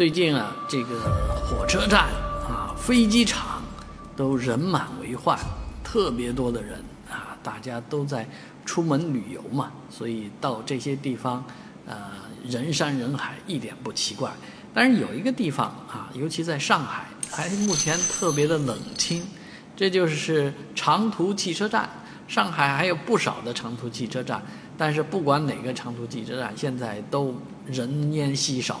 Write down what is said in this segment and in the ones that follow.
最近啊，这个火车站啊、飞机场都人满为患，特别多的人啊，大家都在出门旅游嘛，所以到这些地方，呃，人山人海一点不奇怪。但是有一个地方啊，尤其在上海，还目前特别的冷清，这就是长途汽车站。上海还有不少的长途汽车站，但是不管哪个长途汽车站，现在都人烟稀少。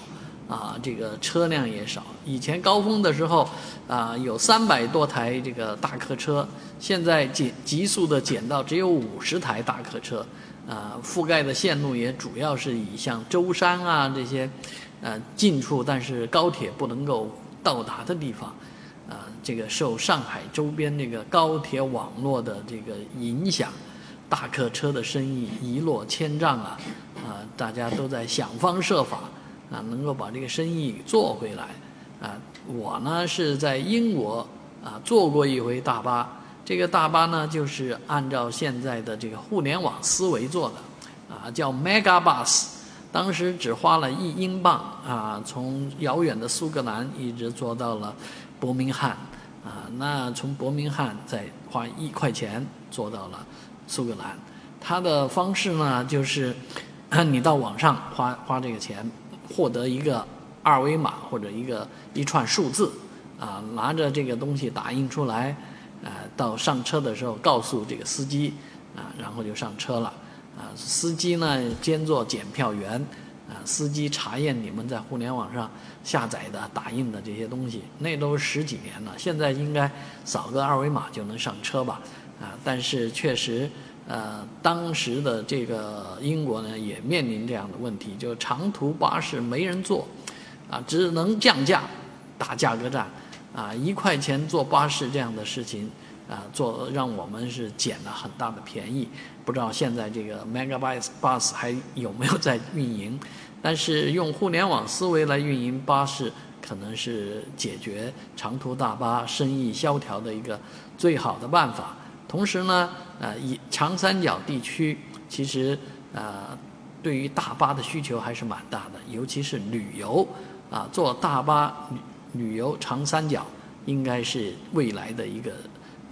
啊，这个车辆也少。以前高峰的时候，啊，有三百多台这个大客车，现在减急速的减到只有五十台大客车。啊，覆盖的线路也主要是以像舟山啊这些，呃，近处但是高铁不能够到达的地方。啊，这个受上海周边这个高铁网络的这个影响，大客车的生意一落千丈啊！啊，大家都在想方设法。啊，能够把这个生意做回来，啊，我呢是在英国啊做过一回大巴，这个大巴呢就是按照现在的这个互联网思维做的，啊，叫 Mega Bus，当时只花了一英镑啊，从遥远的苏格兰一直坐到了伯明翰，啊，那从伯明翰再花一块钱坐到了苏格兰，它的方式呢就是 你到网上花花这个钱。获得一个二维码或者一个一串数字，啊，拿着这个东西打印出来，啊，到上车的时候告诉这个司机，啊，然后就上车了，啊，司机呢兼做检票员，啊，司机查验你们在互联网上下载的打印的这些东西，那都十几年了，现在应该扫个二维码就能上车吧，啊，但是确实。呃，当时的这个英国呢，也面临这样的问题，就长途巴士没人坐，啊，只能降价，打价格战，啊，一块钱坐巴士这样的事情，啊，做让我们是捡了很大的便宜。不知道现在这个 Mega Bus Bus 还有没有在运营？但是用互联网思维来运营巴士，可能是解决长途大巴生意萧条的一个最好的办法。同时呢，呃，以长三角地区其实呃，对于大巴的需求还是蛮大的，尤其是旅游啊，坐大巴旅旅游长三角应该是未来的一个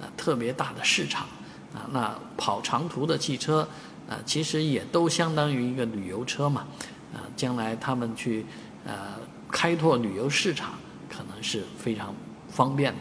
呃特别大的市场啊。那跑长途的汽车啊，其实也都相当于一个旅游车嘛啊，将来他们去呃开拓旅游市场，可能是非常方便的。